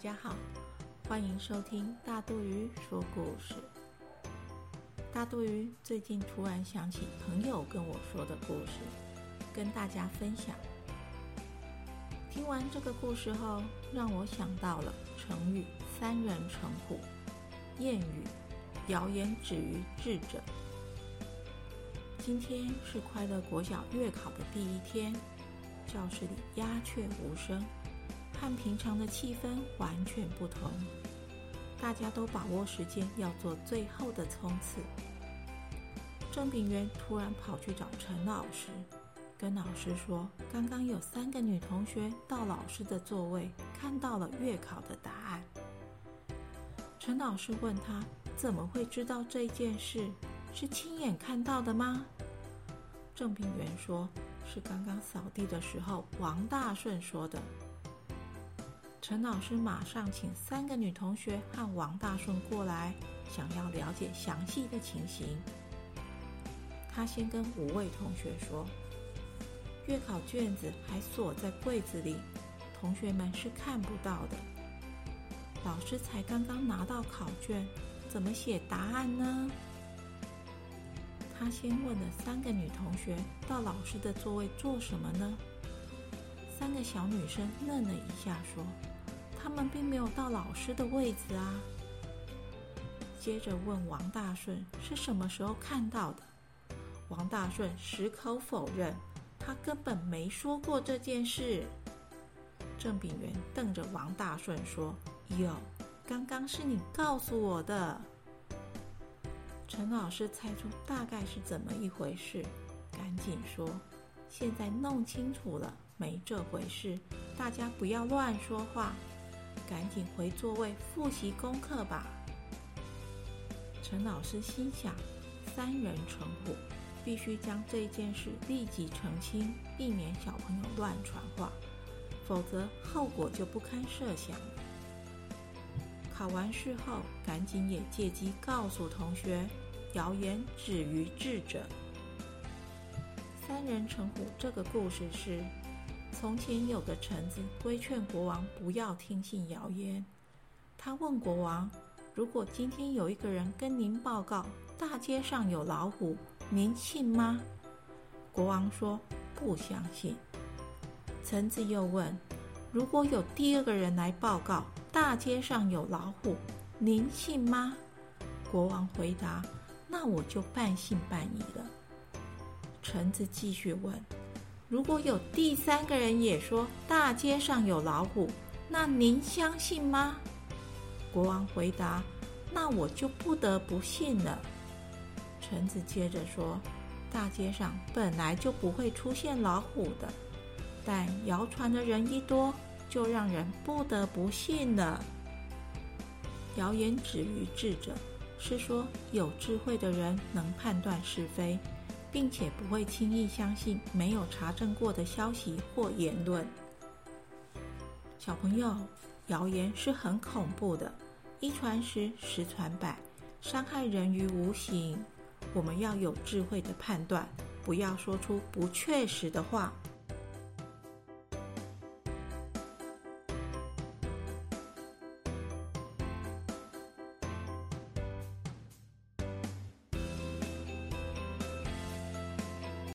家好，欢迎收听大肚鱼说故事。大肚鱼最近突然想起朋友跟我说的故事，跟大家分享。听完这个故事后，让我想到了成语“三人成虎”，谚语“谣言止于智者”。今天是快乐国小月考的第一天，教室里鸦雀无声。和平常的气氛完全不同，大家都把握时间要做最后的冲刺。郑炳元突然跑去找陈老师，跟老师说：“刚刚有三个女同学到老师的座位，看到了月考的答案。”陈老师问他：“怎么会知道这件事？是亲眼看到的吗？”郑炳元说：“是刚刚扫地的时候，王大顺说的。”陈老师马上请三个女同学和王大顺过来，想要了解详细的情形。他先跟五位同学说：“月考卷子还锁在柜子里，同学们是看不到的。老师才刚刚拿到考卷，怎么写答案呢？”他先问了三个女同学：“到老师的座位做什么呢？”三个小女生愣了一下，说。他们并没有到老师的位置啊。接着问王大顺是什么时候看到的，王大顺矢口否认，他根本没说过这件事。郑炳元瞪着王大顺说：“有，刚刚是你告诉我的。”陈老师猜出大概是怎么一回事，赶紧说：“现在弄清楚了，没这回事，大家不要乱说话。”赶紧回座位复习功课吧。陈老师心想：三人成虎，必须将这件事立即澄清，避免小朋友乱传话，否则后果就不堪设想。考完试后，赶紧也借机告诉同学：谣言止于智者。三人成虎这个故事是。从前有个臣子规劝国王不要听信谣言。他问国王：“如果今天有一个人跟您报告大街上有老虎，您信吗？”国王说：“不相信。”臣子又问：“如果有第二个人来报告大街上有老虎，您信吗？”国王回答：“那我就半信半疑了。”臣子继续问。如果有第三个人也说大街上有老虎，那您相信吗？国王回答：“那我就不得不信了。”臣子接着说：“大街上本来就不会出现老虎的，但谣传的人一多，就让人不得不信了。”谣言止于智者，是说有智慧的人能判断是非。并且不会轻易相信没有查证过的消息或言论。小朋友，谣言是很恐怖的，一传十，十传百，伤害人于无形。我们要有智慧的判断，不要说出不确实的话，